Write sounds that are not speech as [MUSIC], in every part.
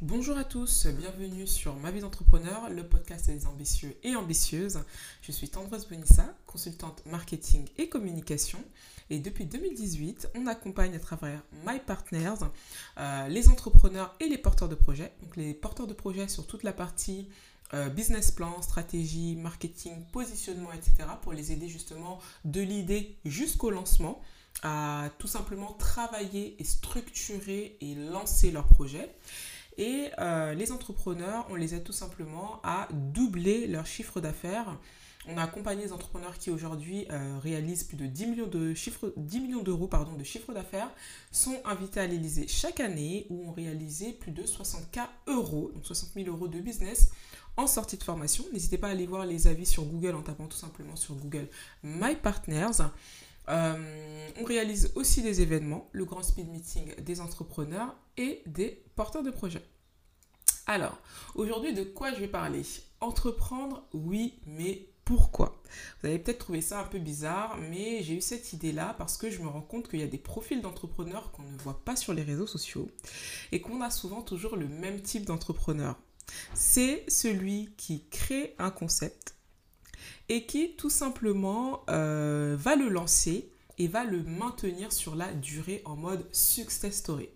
Bonjour à tous, bienvenue sur Ma vie d'entrepreneur, le podcast des ambitieux et ambitieuses. Je suis Tendresse Bonissa, consultante marketing et communication. Et depuis 2018, on accompagne à travers My Partners euh, les entrepreneurs et les porteurs de projets. Donc les porteurs de projets sur toute la partie euh, business plan, stratégie, marketing, positionnement, etc. pour les aider justement de l'idée jusqu'au lancement à tout simplement travailler et structurer et lancer leur projet. Et euh, les entrepreneurs, on les aide tout simplement à doubler leur chiffre d'affaires. On a accompagné des entrepreneurs qui aujourd'hui euh, réalisent plus de 10 millions de chiffres, 10 millions d'euros de chiffre d'affaires, sont invités à l'Elysée chaque année où ont réalisé plus de 60K euros, donc 60 000 euros de business en sortie de formation. N'hésitez pas à aller voir les avis sur Google en tapant tout simplement sur Google My Partners. Euh, on réalise aussi des événements, le grand speed meeting des entrepreneurs et des porteurs de projets. Alors, aujourd'hui, de quoi je vais parler? Entreprendre, oui, mais pourquoi? Vous allez peut-être trouver ça un peu bizarre, mais j'ai eu cette idée-là parce que je me rends compte qu'il y a des profils d'entrepreneurs qu'on ne voit pas sur les réseaux sociaux et qu'on a souvent toujours le même type d'entrepreneur. C'est celui qui crée un concept, et qui tout simplement euh, va le lancer et va le maintenir sur la durée en mode success story.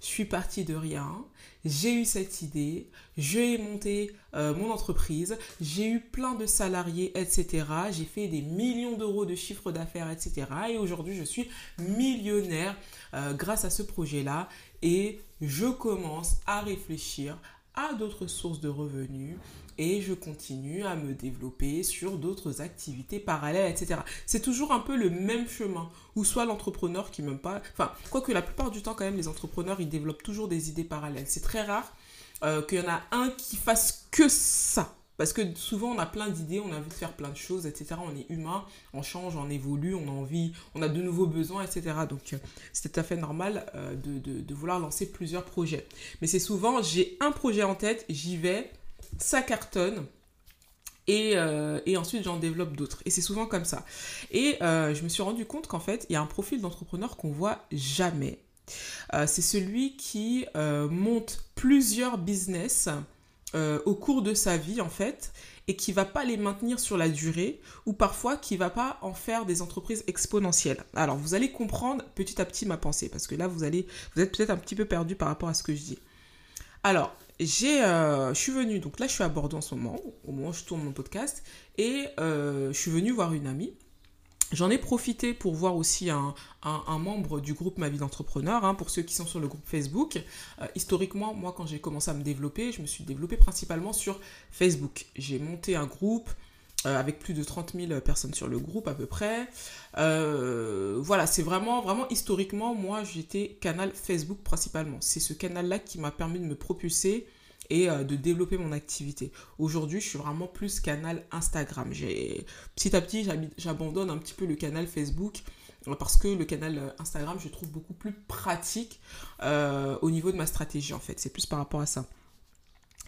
Je suis partie de rien, j'ai eu cette idée, j'ai monté euh, mon entreprise, j'ai eu plein de salariés, etc. J'ai fait des millions d'euros de chiffre d'affaires, etc. Et aujourd'hui, je suis millionnaire euh, grâce à ce projet-là. Et je commence à réfléchir à d'autres sources de revenus et je continue à me développer sur d'autres activités parallèles, etc. C'est toujours un peu le même chemin, ou soit l'entrepreneur qui même pas... Enfin, quoique la plupart du temps quand même, les entrepreneurs, ils développent toujours des idées parallèles. C'est très rare euh, qu'il y en a un qui fasse que ça. Parce que souvent, on a plein d'idées, on a envie de faire plein de choses, etc. On est humain, on change, on évolue, on a envie, on a de nouveaux besoins, etc. Donc, euh, c'est tout à fait normal euh, de, vouloir lancer plusieurs projets. Mais c'est souvent, j'ai un projet en tête, j'y vais, ça cartonne. Et, euh, ensuite j'en développe d'autres. Et c'est souvent comme ça. Et je me suis rendu compte qu'en fait, il y a un profil d'entrepreneur qu'on voit jamais. c'est celui qui monte plusieurs business euh, au cours de sa vie en fait et qui va pas les maintenir sur la durée ou parfois qui va pas en faire des entreprises exponentielles. Alors vous allez comprendre petit à petit ma pensée parce que là vous allez vous êtes peut-être un petit peu perdu par rapport à ce que je dis. Alors j'ai euh, je suis venue donc là je suis à Bordeaux en ce moment au moment où je tourne mon podcast et euh, je suis venue voir une amie J'en ai profité pour voir aussi un, membre du groupe Ma vie d'entrepreneur, hein, pour ceux qui sont sur le groupe Facebook. Euh, historiquement, moi, quand j'ai commencé à me développer, je me suis développée principalement sur Facebook. J'ai monté un groupe euh, avec plus de 30 000 personnes sur le groupe à peu près. Euh, voilà, c'est vraiment, vraiment historiquement, moi, j'étais canal Facebook principalement. C'est ce canal-là qui m'a permis de me propulser et euh, de développer mon activité. Aujourd'hui, je suis vraiment plus canal Instagram. Petit à petit, j'abandonne un petit peu le canal Facebook euh, parce que le canal euh, Instagram, je trouve beaucoup plus pratique au niveau de ma stratégie en fait. C'est plus par rapport à ça.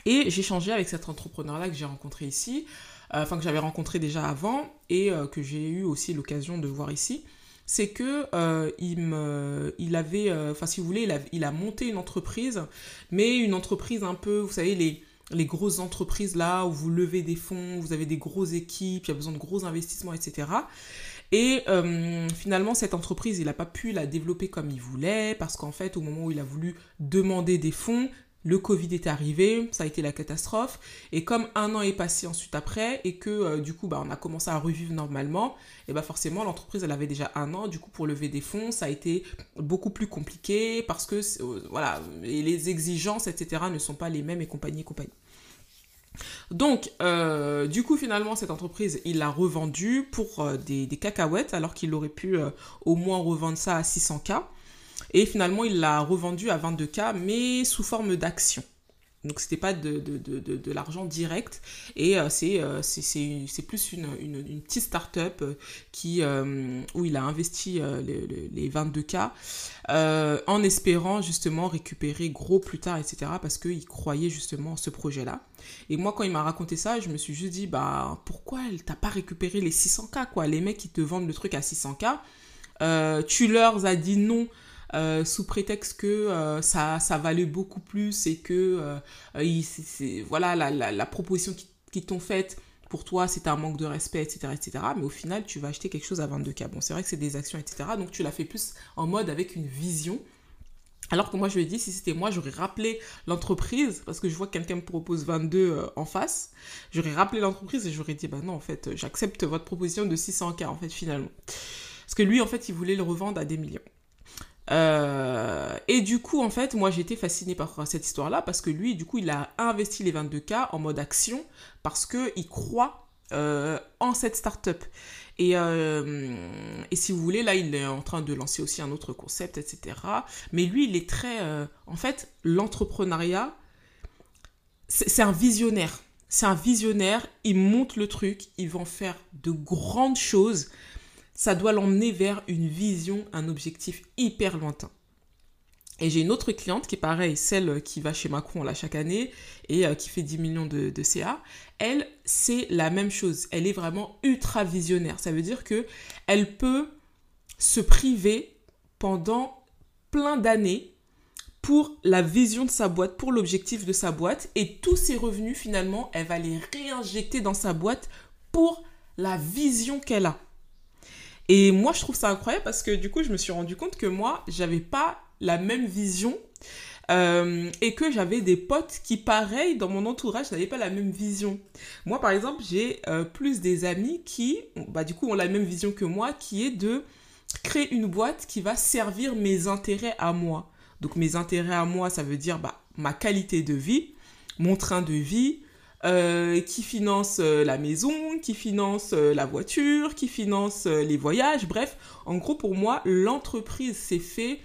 Et j'ai changé avec cet entrepreneur-là que j'ai rencontré ici, enfin que j'avais rencontré déjà avant et que j'ai eu aussi l'occasion de voir ici c'est que euh, il, me, il avait, euh, enfin si vous voulez, il a, monté une entreprise, mais une entreprise un peu, vous savez, les, les grosses entreprises là où vous levez des fonds, vous avez des grosses équipes, il y a besoin de gros investissements, etc. Et euh, finalement, cette entreprise, il n'a pas pu la développer comme il voulait, parce qu'en fait, au moment où il a voulu demander des fonds, le Covid est arrivé, ça a été la catastrophe. Et comme un an est passé ensuite après, et que euh, du coup, bah, on a commencé à revivre normalement, et bah forcément, l'entreprise, elle avait déjà un an. Du coup, pour lever des fonds, ça a été beaucoup plus compliqué parce que, euh, voilà, les exigences, etc., ne sont pas les mêmes et compagnie et compagnie. Donc, euh, du coup, finalement, cette entreprise, il l'a revendue pour des, des, cacahuètes, alors qu'il aurait pu au moins revendre ça à 600K. Et finalement, il l'a revendu à 22K, mais sous forme d'action. Donc, c'était pas de, de, de, de l'argent direct. Et euh, c'est c'est plus une, une, petite start-up qui, où il a investi les, les 22K en espérant justement récupérer gros plus tard, etc. Parce qu'il croyait justement en ce projet-là. Et moi, quand il m'a raconté ça, je me suis juste dit, bah, pourquoi elle t'a pas récupéré les 600K, quoi? Les mecs qui te vendent le truc à 600K, euh, tu leur as dit non euh, sous prétexte que euh, ça, ça valait beaucoup plus et que voilà la, la, la, proposition qu'ils t'ont faite pour toi c'était un manque de respect etc etc mais au final tu vas acheter quelque chose à 22K bon c'est vrai que c'est des actions etc donc tu l'as fait plus en mode avec une vision alors que moi, je lui ai dit, si c'était moi, j'aurais rappelé l'entreprise, parce que je vois que quelqu'un me propose 22 en face. J'aurais rappelé l'entreprise et j'aurais dit, bah non, en fait, j'accepte votre proposition de 600K, en fait, finalement. Parce que lui, en fait, il voulait le revendre à des millions. Euh, et du coup, en fait, moi, été fascinée par cette histoire-là parce que lui, du coup, il a investi les 22K en mode action parce qu'il croit euh, en cette start-up. Et, euh, et, si vous voulez, là, il est en train de lancer aussi un autre concept, etc. Mais lui, il est très... en fait, l'entrepreneuriat, c'est un visionnaire. C'est un visionnaire, il monte le truc, il va en faire de grandes choses ça doit l'emmener vers une vision, un objectif hyper lointain. Et j'ai une autre cliente qui est pareille, celle qui va chez Macron là chaque année et euh, qui fait 10 millions de, CA. Elle, c'est la même chose. Elle est vraiment ultra visionnaire. Ça veut dire que elle peut se priver pendant plein d'années pour la vision de sa boîte, pour l'objectif de sa boîte. Et tous ses revenus, finalement, elle va les réinjecter dans sa boîte pour la vision qu'elle a. Et moi, je trouve ça incroyable parce que du coup, je me suis rendu compte que moi, j'avais pas la même vision euh, et que j'avais des potes qui, pareil, dans mon entourage, n'avaient pas la même vision. Moi, par exemple, j'ai euh, plus des amis qui, bah, du coup, ont la même vision que moi, qui est de créer une boîte qui va servir mes intérêts à moi. Donc, mes intérêts à moi, ça veut dire bah, ma qualité de vie, mon train de vie, euh, qui finance euh, la maison, qui finance euh, la voiture, qui finance les voyages. Bref, en gros, pour moi, l'entreprise s'est fait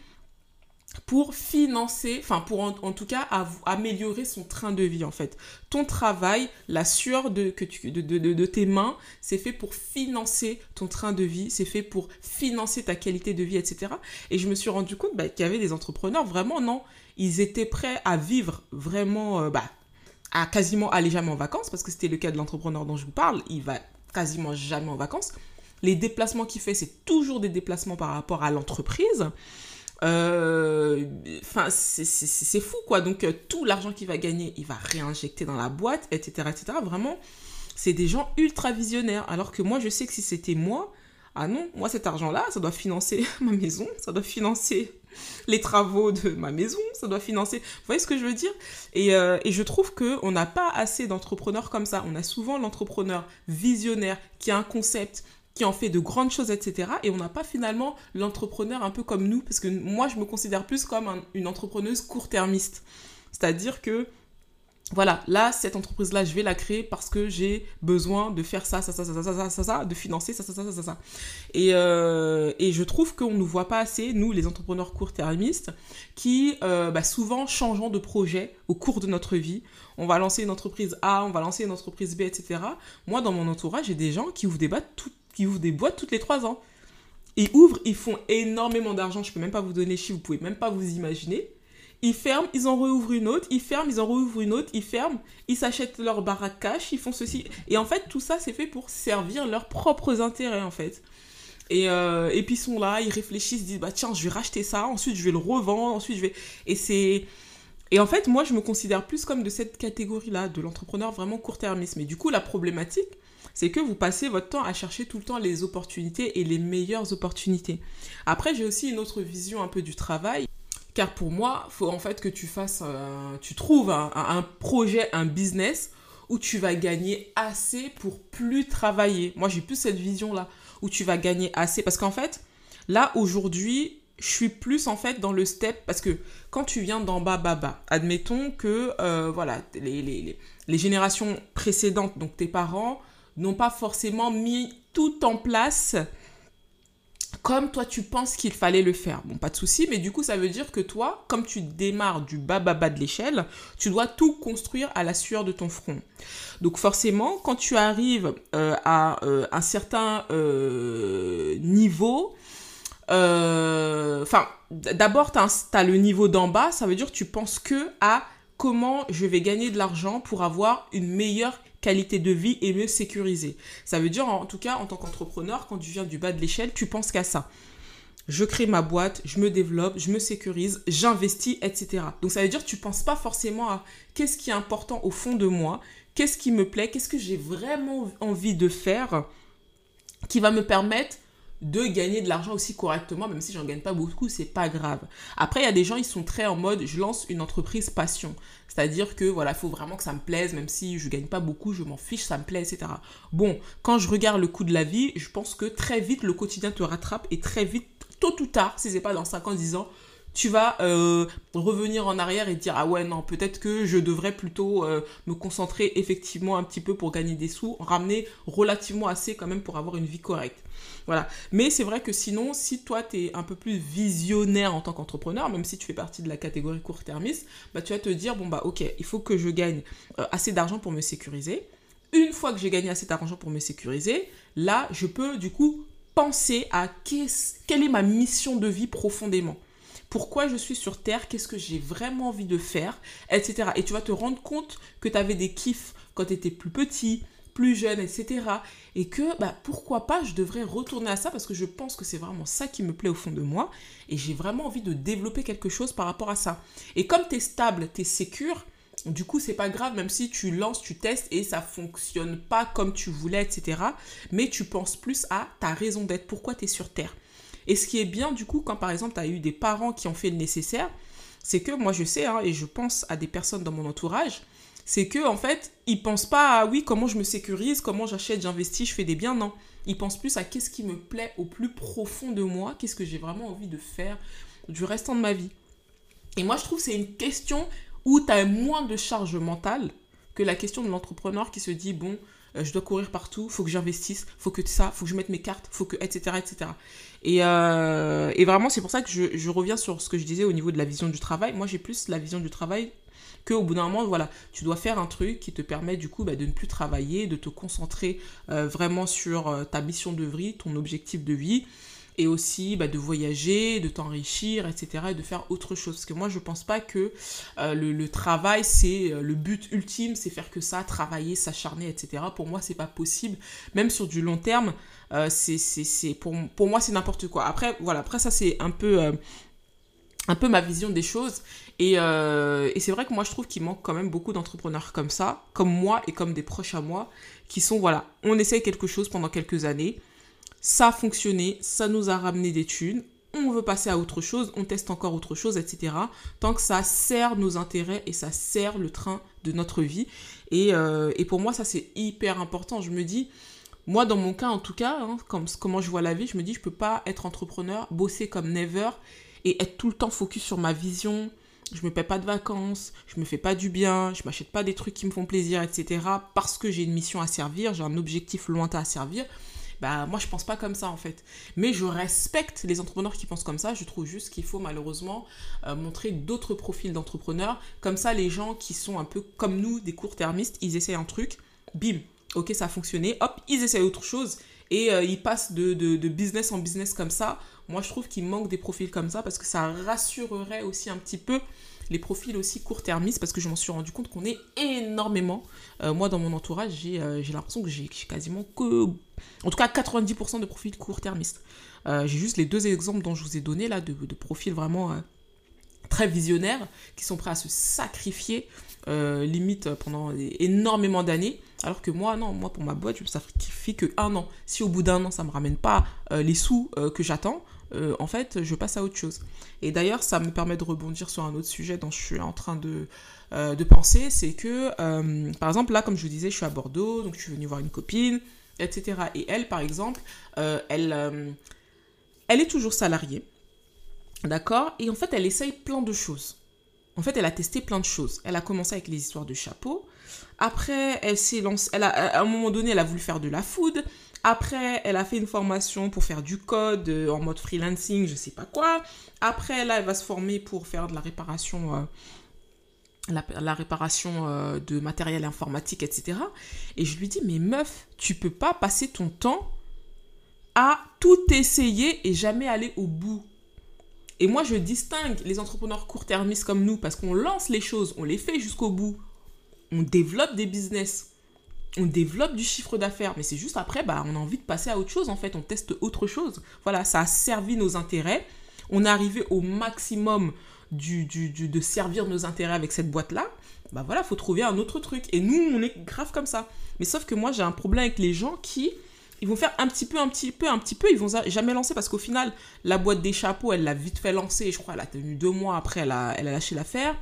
pour financer, enfin pour en, tout cas améliorer son train de vie en fait. Ton travail, la sueur de, tes mains, c'est fait pour financer ton train de vie, c'est fait pour financer ta qualité de vie, etc. Et je me suis rendu compte bah, qu'il y avait des entrepreneurs, vraiment non, ils étaient prêts à vivre vraiment bah, quasiment aller jamais en vacances, parce que c'était le cas de l'entrepreneur dont je vous parle, il va quasiment jamais en vacances. Les déplacements qu'il fait, c'est toujours des déplacements par rapport à l'entreprise. Euh, c'est fou, quoi. Donc, euh, tout l'argent qu'il va gagner, il va réinjecter dans la boîte, etc., etc. Vraiment, c'est des gens ultra visionnaires. Alors que moi, je sais que si c'était moi, ah non, moi, cet argent-là, ça doit financer [LAUGHS] ma maison, ça doit financer [LAUGHS] les travaux de ma maison, ça doit financer. Vous voyez ce que je veux dire? Et, euh, et, je trouve qu'on n'a pas assez d'entrepreneurs comme ça. On a souvent l'entrepreneur visionnaire qui a un concept, qui en fait de grandes choses, etc. Et on n'a pas finalement l'entrepreneur un peu comme nous, parce que moi, je me considère plus comme une entrepreneuse court-termiste. C'est-à-dire que voilà, là, cette entreprise-là, je vais la créer parce que j'ai besoin de faire ça, ça, ça, ça, ça, ça, ça, de financer ça, ça, ça, ça, ça. Et, euh, et je trouve qu'on ne nous voit pas assez, nous, les entrepreneurs court-termistes, qui euh, bah, souvent changeons de projet au cours de notre vie. On va lancer une entreprise A, on va lancer une entreprise B, etc. Moi, dans mon entourage, j'ai des gens qui ouvrent des, des boîtes toutes les trois ans. Ils ouvrent, ils font énormément d'argent, je peux même pas vous donner les chiffres, vous pouvez même pas vous imaginer ils ferment, ils en rouvrent une autre, ils ferment, ils en rouvrent une autre, ils ferment, ils s'achètent leur baraque cash, ils font ceci. Et en fait, tout ça, c'est fait pour servir leurs propres intérêts, en fait. Et, euh, et puis ils sont là, ils réfléchissent, ils disent, bah tiens, je vais racheter ça, ensuite je vais le revendre, ensuite je vais... Et c'est... Et en fait, moi, je me considère plus comme de cette catégorie-là, de l'entrepreneur vraiment court-termiste. Mais du coup, la problématique, c'est que vous passez votre temps à chercher tout le temps les opportunités et les meilleures opportunités. Après, j'ai aussi une autre vision un peu du travail. Car pour moi, faut en fait que tu fasses, euh, tu trouves un, projet, un business où tu vas gagner assez pour plus travailler. Moi, j'ai plus cette vision-là, où tu vas gagner assez. Parce qu'en fait, là, aujourd'hui, je suis plus en fait dans le step, parce que quand tu viens d'en bas, bas, bas, admettons que, euh, voilà, les, les, les générations précédentes, donc tes parents, n'ont pas forcément mis tout en place comme toi tu penses qu'il fallait le faire. Bon, pas de souci, mais du coup ça veut dire que toi, comme tu démarres du bas bas bas de l'échelle, tu dois tout construire à la sueur de ton front. Donc forcément, quand tu arrives euh, à euh, un certain euh, niveau, enfin, d'abord tu le niveau d'en bas, ça veut dire que tu penses que à comment je vais gagner de l'argent pour avoir une meilleure qualité de vie et mieux sécuriser. Ça veut dire, en tout cas, en tant qu'entrepreneur, quand tu viens du bas de l'échelle, tu penses qu'à ça. Je crée ma boîte, je me développe, je me sécurise, j'investis, etc. Donc ça veut dire que tu penses pas forcément à qu'est-ce qui est important au fond de moi, qu'est-ce qui me plaît, qu'est-ce que j'ai vraiment envie de faire qui va me permettre de gagner de l'argent aussi correctement, même si j'en gagne pas beaucoup, c'est pas grave. Après, il y a des gens, ils sont très en mode, je lance une entreprise passion. C'est-à-dire que voilà, il faut vraiment que ça me plaise, même si je gagne pas beaucoup, je m'en fiche, ça me plaît, etc. Bon, quand je regarde le coût de la vie, je pense que très vite le quotidien te rattrape et très vite, tôt ou tard, si c'est pas dans 5 ans, 10 ans, tu vas euh, revenir en arrière et dire ah ouais non peut-être que je devrais plutôt euh, me concentrer effectivement un petit peu pour gagner des sous ramener relativement assez quand même pour avoir une vie correcte. Voilà. Mais c'est vrai que sinon si toi tu es un peu plus visionnaire en tant qu'entrepreneur même si tu fais partie de la catégorie court-termiste bah tu vas te dire bon bah ok il faut que je gagne euh, assez d'argent pour me sécuriser. Une fois que j'ai gagné assez d'argent pour me sécuriser là je peux du coup penser à quelle est ma mission de vie profondément pourquoi je suis sur Terre, qu'est-ce que j'ai vraiment envie de faire, etc. Et tu vas te rendre compte que tu avais des kiffs quand tu étais plus petit, plus jeune, etc. Et que bah, pourquoi pas, je devrais retourner à ça parce que je pense que c'est vraiment ça qui me plaît au fond de moi. Et j'ai vraiment envie de développer quelque chose par rapport à ça. Et comme tu es stable, tu es sécure, du coup, c'est pas grave, même si tu lances, tu testes et ça fonctionne pas comme tu voulais, etc. Mais tu penses plus à ta raison d'être, pourquoi tu es sur Terre? Et ce qui est bien, du coup, quand par exemple, tu as eu des parents qui ont fait le nécessaire, c'est que moi, je sais, hein, et je pense à des personnes dans mon entourage, c'est que en fait, ils pensent pas à oui, comment je me sécurise, comment j'achète, j'investis, je fais des biens, non. Ils pensent plus à qu'est-ce qui me plaît au plus profond de moi, qu'est-ce que j'ai vraiment envie de faire du restant de ma vie. Et moi, je trouve que c'est une question où tu as moins de charge mentale que la question de l'entrepreneur qui se dit, bon, euh, je dois courir partout, faut que j'investisse, faut que ça, faut que je mette mes cartes, faut que, etc., etc. Et, euh, et vraiment, c'est pour ça que je, reviens sur ce que je disais au niveau de la vision du travail. Moi, j'ai plus la vision du travail qu'au bout d'un moment, voilà, tu dois faire un truc qui te permet du coup bah, de ne plus travailler, de te concentrer euh, vraiment sur ta mission de vie, ton objectif de vie et aussi bah, de voyager, de t'enrichir, etc. et de faire autre chose. Parce que moi, je pense pas que euh, le, travail, c'est euh, le but ultime, c'est faire que ça, travailler, s'acharner, etc. Pour moi, c'est pas possible. Même sur du long terme, euh, c'est, c'est, pour, moi, c'est n'importe quoi. Après, voilà, après ça, c'est un peu... un peu ma vision des choses. Et, et c'est vrai que moi, je trouve qu'il manque quand même beaucoup d'entrepreneurs comme ça, comme moi et comme des proches à moi, qui sont, voilà, on essaye quelque chose pendant quelques années, ça a fonctionné, ça nous a ramené des thunes, on veut passer à autre chose, on teste encore autre chose, etc. Tant que ça sert nos intérêts et ça sert le train de notre vie. Et, euh, pour moi, ça c'est hyper important. Je me dis, moi dans mon cas en tout cas, hein, comme, comment je vois la vie, je me dis, je peux pas être entrepreneur, bosser comme never et être tout le temps focus sur ma vision. Je me paie pas de vacances, je me fais pas du bien, je m'achète pas des trucs qui me font plaisir, etc. Parce que j'ai une mission à servir, j'ai un objectif lointain à servir. Bah, moi je pense pas comme ça en fait. Mais je respecte les entrepreneurs qui pensent comme ça. Je trouve juste qu'il faut malheureusement euh, montrer d'autres profils d'entrepreneurs. Comme ça, les gens qui sont un peu comme nous, des court-termistes, ils essayent un truc, bim, ok, ça a fonctionné, hop, ils essayent autre chose et euh, ils passent de, de, business en business comme ça. Moi je trouve qu'il manque des profils comme ça parce que ça rassurerait aussi un petit peu les profils aussi court-termistes parce que je m'en suis rendu compte qu'on est énormément. Euh, moi, dans mon entourage, j'ai l'impression que j'ai quasiment que en tout cas, 90% de profils court-termistes. Euh, j'ai juste les deux exemples dont je vous ai donné là, de, profils vraiment euh, très visionnaires, qui sont prêts à se sacrifier, euh, limite pendant énormément d'années. Alors que moi, non, moi pour ma boîte, je me sacrifie que un an. Si au bout d'un an, ça ne me ramène pas les sous que j'attends, en fait, je passe à autre chose. Et d'ailleurs, ça me permet de rebondir sur un autre sujet dont je suis en train de, de penser, c'est que, par exemple, là, comme je vous disais, je suis à Bordeaux, donc je suis venue voir une copine, etc. Et elle, par exemple, euh, elle, euh, elle est toujours salariée. D'accord? Et en fait, elle essaye plein de choses. En fait, elle a testé plein de choses. Elle a commencé avec les histoires de chapeaux. Après, elle s'est. Elle a, à un moment donné, elle a voulu faire de la food. Après, elle a fait une formation pour faire du code euh, en mode freelancing, je sais pas quoi. Après, là, elle va se former pour faire de la réparation. Euh, la, réparation euh, de matériel informatique, etc. Et je lui dis, mais meuf, tu peux pas passer ton temps à tout essayer et jamais aller au bout. Et moi, je distingue les entrepreneurs court-termistes comme nous parce qu'on lance les choses, on les fait jusqu'au bout. On développe des business on développe du chiffre d'affaires, mais c'est juste après, bah, on a envie de passer à autre chose en fait, on teste autre chose. Voilà, ça a servi nos intérêts, on est arrivé au maximum du, de servir nos intérêts avec cette boîte-là. Bah voilà, faut trouver un autre truc. Et nous, on est grave comme ça. Mais sauf que moi, j'ai un problème avec les gens qui, ils vont faire un petit peu, un petit peu, un petit peu, ils vont jamais lancer parce qu'au final, la boîte des chapeaux, elle l'a vite fait lancer. Je crois, elle a tenu deux mois après, elle a, elle a lâché l'affaire.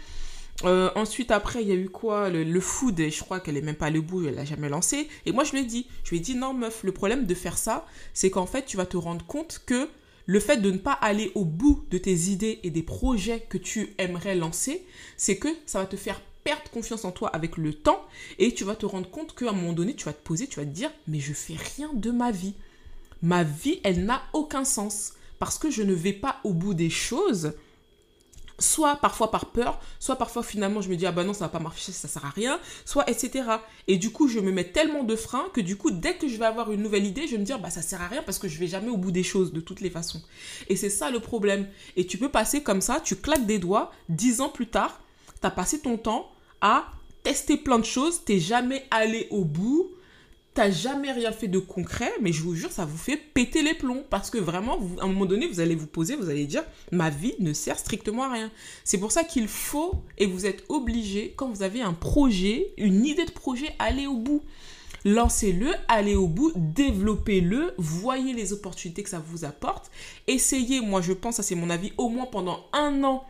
Euh, ensuite, après, il y a eu quoi? Le, food, je crois qu'elle est même pas le bout, elle l'a jamais lancé. Et moi, je lui ai dit, je lui ai dit, non, meuf, le problème de faire ça, c'est qu'en fait, tu vas te rendre compte que le fait de ne pas aller au bout de tes idées et des projets que tu aimerais lancer, c'est que ça va te faire perdre confiance en toi avec le temps et tu vas te rendre compte qu'à un moment donné, tu vas te poser, tu vas te dire, mais je fais rien de ma vie. Ma vie, elle n'a aucun sens parce que je ne vais pas au bout des choses soit parfois par peur, soit parfois finalement je me dis ah bah non ça va pas marcher, ça sert à rien, soit etc. Et du coup je me mets tellement de freins que du coup dès que je vais avoir une nouvelle idée, je vais me dire bah ça sert à rien parce que je vais jamais au bout des choses de toutes les façons. Et c'est ça le problème. Et tu peux passer comme ça, tu claques des doigts, dix ans plus tard, tu as passé ton temps à tester plein de choses, t'es jamais allé au bout, t'as jamais rien fait de concret, mais je vous jure, ça vous fait péter les plombs. Parce que vraiment, à un moment donné, vous allez vous poser, vous allez dire, ma vie ne sert strictement à rien. C'est pour ça qu'il faut, et vous êtes obligé, quand vous avez un projet, une idée de projet, aller au bout. Lancez-le, allez au bout, développez-le, voyez les opportunités que ça vous apporte. Essayez, moi je pense, ça c'est mon avis, au moins pendant un an,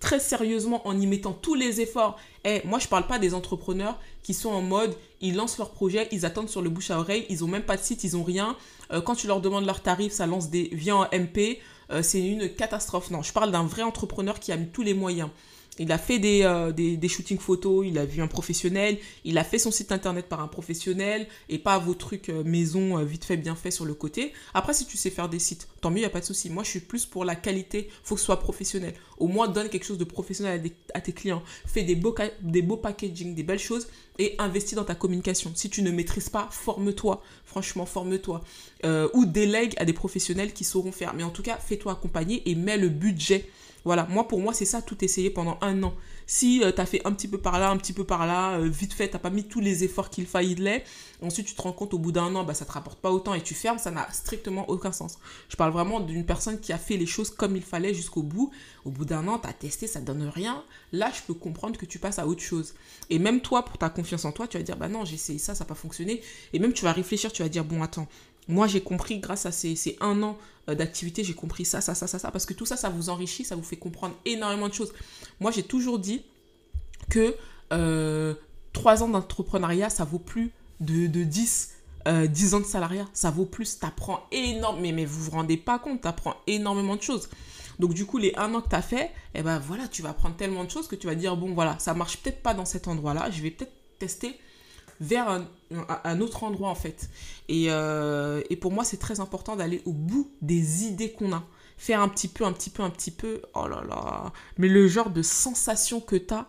très sérieusement, en y mettant tous les efforts. Et eh, moi je parle pas des entrepreneurs qui sont en mode, ils lancent leur projet, ils attendent sur le bouche à oreille, ils ont même pas de site, ils ont rien. Euh, quand tu leur demandes leur tarif, ça lance des viens en MP. Euh, c'est une catastrophe. Non, je parle d'un vrai entrepreneur qui a mis tous les moyens. Il a fait des, euh, des, shootings photos, il a vu un professionnel, il a fait son site internet par un professionnel et pas vos trucs euh, maison euh, vite fait, bien fait sur le côté. Après, si tu sais faire des sites, tant mieux, il n'y a pas de souci. Moi, je suis plus pour la qualité, faut que ce soit professionnel. Au moins, donne quelque chose de professionnel à, tes clients. Fais des beaux, des beaux packaging, des belles choses et investis dans ta communication. Si tu ne maîtrises pas, forme-toi. Franchement, forme-toi. ou délègue à des professionnels qui sauront faire. Mais en tout cas, fais-toi accompagner et mets le budget voilà, moi pour moi c'est ça tout essayer pendant un an. Si euh, tu as fait un petit peu par là, un petit peu par là, euh, vite fait, t'as pas mis tous les efforts qu'il fallait, ensuite tu te rends compte au bout d'un an, bah ça te rapporte pas autant et tu fermes, ça n'a strictement aucun sens. Je parle vraiment d'une personne qui a fait les choses comme il fallait jusqu'au bout. Au bout d'un an, tu testé, ça donne rien. Là, je peux comprendre que tu passes à autre chose. Et même toi, pour ta confiance en toi, tu vas dire, bah non, j'ai essayé ça, ça n'a pas fonctionné. Et même tu vas réfléchir, tu vas dire, bon, attends, moi, j'ai compris grâce à ces, ces un an euh, d'activité, j'ai compris ça, ça, ça, ça, ça, parce que tout ça, ça vous enrichit, ça vous fait comprendre énormément de choses. Moi, j'ai toujours dit que euh, 3 ans d'entrepreneuriat, ça vaut plus de, de 10, euh, 10 ans de salariat, ça vaut plus, t'apprends énormément, mais, mais vous vous rendez pas compte, t'apprends énormément de choses. Donc du coup, les un an que tu as fait, eh ben voilà, tu vas apprendre tellement de choses que tu vas dire, bon voilà, ça marche peut-être pas dans cet endroit-là, je vais peut-être tester vers un, autre endroit en fait. Euh, et, pour moi, c'est très important d'aller au bout des idées qu'on a. Faire un petit peu, un petit peu, un petit peu. Oh là là. Mais le genre de sensation que tu as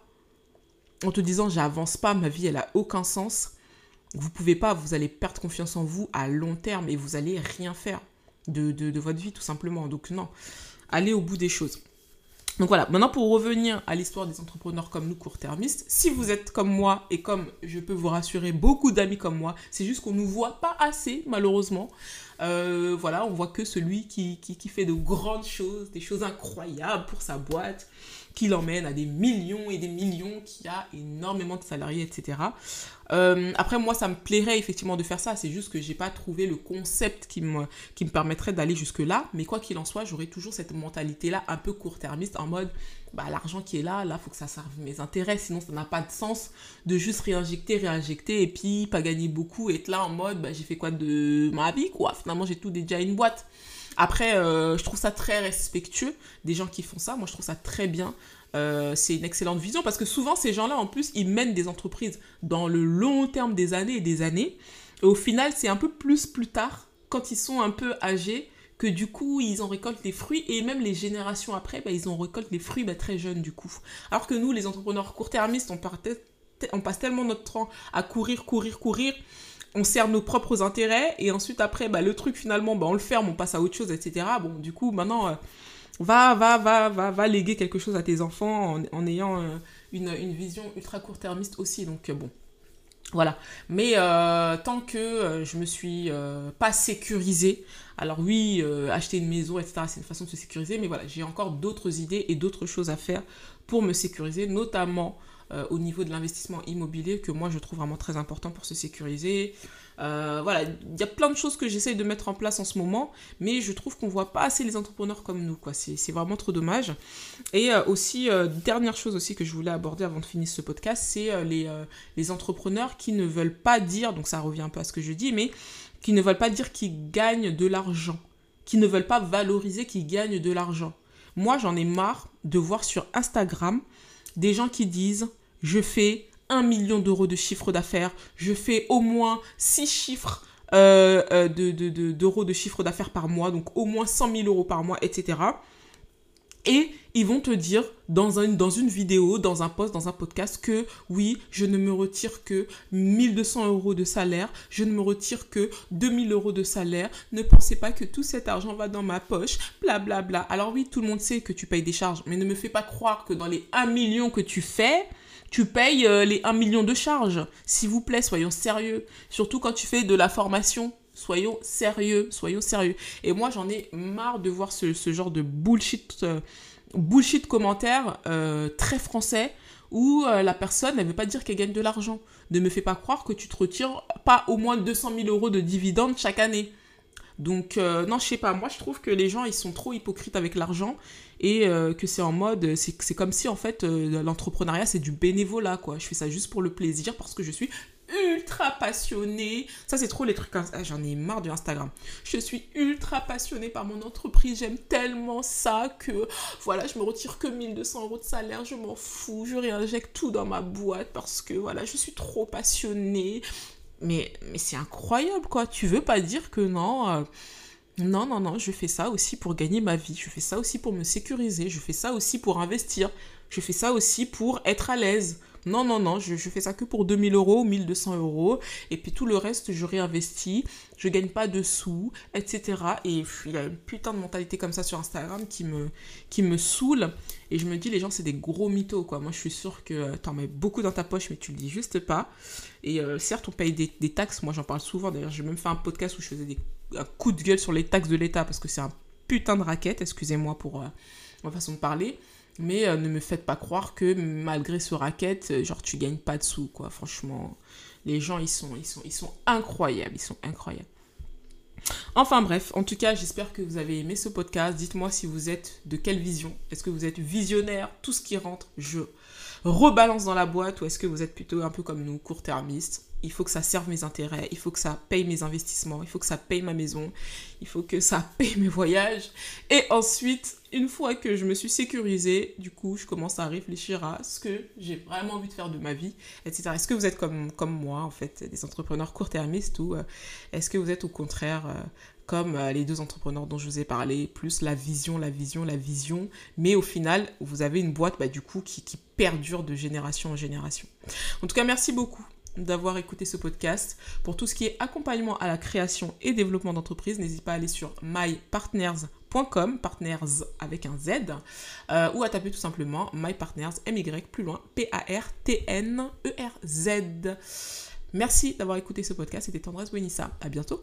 en te disant j'avance pas, ma vie elle a aucun sens. Vous pouvez pas, vous allez perdre confiance en vous à long terme et vous allez rien faire de, de votre vie tout simplement. Donc non, allez au bout des choses. Donc voilà, maintenant pour revenir à l'histoire des entrepreneurs comme nous court-termistes, si vous êtes comme moi et comme je peux vous rassurer beaucoup d'amis comme moi, c'est juste qu'on ne nous voit pas assez malheureusement. Euh, voilà, on voit que celui qui, qui, fait de grandes choses, des choses incroyables pour sa boîte, qui l'emmène à des millions et des millions, qui a énormément de salariés, etc. Euh, après, moi, ça me plairait effectivement de faire ça. C'est juste que j'ai pas trouvé le concept qui me, permettrait d'aller jusque-là. Mais quoi qu'il en soit, j'aurai toujours cette mentalité-là un peu court-termiste en mode bah, l'argent qui est là, là, faut que ça serve mes intérêts. Sinon, ça n'a pas de sens de juste réinjecter, réinjecter et puis pas gagner beaucoup et être là en mode bah, j'ai fait quoi de ma vie, quoi. Finalement, j'ai tout déjà une boîte. Après, euh, je trouve ça très respectueux des gens qui font ça. Moi, je trouve ça très bien. Euh, c'est une excellente vision parce que souvent, ces gens-là, en plus, ils mènent des entreprises dans le long terme des années et des années. Et au final, c'est un peu plus plus tard, quand ils sont un peu âgés, que du coup, ils en récoltent les fruits. Et même les générations après, bah, ils en récoltent les fruits bah, très jeunes du coup. Alors que nous, les entrepreneurs court-termistes, on, on passe tellement notre temps à courir, courir, courir on sert nos propres intérêts et ensuite après bah, le truc finalement bah, on le ferme on passe à autre chose etc bon du coup maintenant euh, va va va va va léguer quelque chose à tes enfants en, ayant euh, une, vision ultra court-termiste aussi donc euh, bon voilà. Mais tant que je me suis pas sécurisée, alors oui, acheter une maison, etc., c'est une façon de se sécuriser, mais voilà, j'ai encore d'autres idées et d'autres choses à faire pour me sécuriser, notamment au niveau de l'investissement immobilier que moi je trouve vraiment très important pour se sécuriser. Euh, voilà, il y a plein de choses que j'essaye de mettre en place en ce moment, mais je trouve qu'on voit pas assez les entrepreneurs comme nous, quoi. C'est vraiment trop dommage. Et euh, aussi, euh, dernière chose aussi que je voulais aborder avant de finir ce podcast, c'est les, les entrepreneurs qui ne veulent pas dire, donc ça revient un peu à ce que je dis, mais qui ne veulent pas dire qu'ils gagnent de l'argent, qui ne veulent pas valoriser qu'ils gagnent de l'argent. Moi, j'en ai marre de voir sur Instagram des gens qui disent je fais 1 million d'euros de chiffre d'affaires, je fais au moins 6 chiffres euh, euh, d'euros de, chiffre d'affaires par mois, donc au moins 100 000 euros par mois, etc. Et ils vont te dire dans, un, dans une vidéo, dans un post, dans un podcast que oui, je ne me retire que 1200 euros de salaire, je ne me retire que 2000 euros de salaire, ne pensez pas que tout cet argent va dans ma poche, blablabla. Bla, bla. Alors oui, tout le monde sait que tu payes des charges, mais ne me fais pas croire que dans les 1 million que tu fais, tu payes euh, les 1 million de charges. S'il vous plaît, soyons sérieux. Surtout quand tu fais de la formation. Soyons sérieux, soyons sérieux. Et moi, j'en ai marre de voir ce, genre de bullshit, euh, bullshit commentaire euh, très français où la personne, ne veut pas dire qu'elle gagne de l'argent. Ne me fais pas croire que tu te retires pas au moins 200 000 euros de dividendes chaque année. Donc, non, je sais pas. Moi, je trouve que les gens, ils sont trop hypocrites avec l'argent et euh, que c'est en mode, c'est comme si en fait euh, l'entrepreneuriat c'est du bénévolat quoi. Je fais ça juste pour le plaisir parce que je suis ultra passionnée. Ça, c'est trop les trucs. Ah, J'en ai marre de Instagram. Je suis ultra passionnée par mon entreprise. J'aime tellement ça que voilà, je me retire que 1200 euros de salaire. Je m'en fous. Je réinjecte tout dans ma boîte parce que voilà, je suis trop passionnée. Mais, mais c'est incroyable quoi. Tu veux pas dire que non. Euh, non, non, non, je fais ça aussi pour gagner ma vie, je fais ça aussi pour me sécuriser, je fais ça aussi pour investir, je fais ça aussi pour être à l'aise. Non, non, non, je, fais ça que pour 2000 euros, 1200 euros, et puis tout le reste, je réinvestis, je gagne pas de sous, etc. Et il y a une putain de mentalité comme ça sur Instagram qui me, qui me saoule, et je me dis, les gens, c'est des gros mythos, quoi. Moi, je suis sûre que euh, t'en mets beaucoup dans ta poche, mais tu le dis juste pas. Et euh, certes, on paye des, des taxes, moi j'en parle souvent, d'ailleurs, j'ai même fait un podcast où je faisais des un coup de gueule sur les taxes de l'État parce que c'est un putain de raquette, excusez-moi pour euh, ma façon de parler. Mais euh, ne me faites pas croire que malgré ce racket, euh, genre tu gagnes pas de sous, quoi. Franchement, les gens, ils sont, ils sont, ils sont incroyables, ils sont incroyables. Enfin bref, en tout cas, j'espère que vous avez aimé ce podcast. Dites-moi si vous êtes de quelle vision. Est-ce que vous êtes visionnaire, tout ce qui rentre, je rebalance dans la boîte, ou est-ce que vous êtes plutôt un peu comme nous, court-termiste? Il faut que ça serve mes intérêts, il faut que ça paye mes investissements, il faut que ça paye ma maison, il faut que ça [LAUGHS] paye mes voyages. Et ensuite, une fois que je me suis sécurisée, du coup, je commence à réfléchir à ce que j'ai vraiment envie de faire de ma vie, etc. Est-ce que vous êtes comme, comme moi, en fait, des entrepreneurs court-termistes ou euh, est-ce que vous êtes au contraire euh, comme euh, les deux entrepreneurs dont je vous ai parlé, plus la vision, la vision, la vision, mais au final, vous avez une boîte, bah, du coup, qui, qui perdure de génération en génération. En tout cas, merci beaucoup d'avoir écouté ce podcast. Pour tout ce qui est accompagnement à la création et développement d'entreprise, n'hésite pas à aller sur mypartners.com, partners avec un Z, euh, ou à taper tout simplement mypartners, M-Y, plus loin, P-A-R-T-N-E-R-Z. Merci d'avoir écouté ce podcast, c'était Tendresse Buenissa. À bientôt.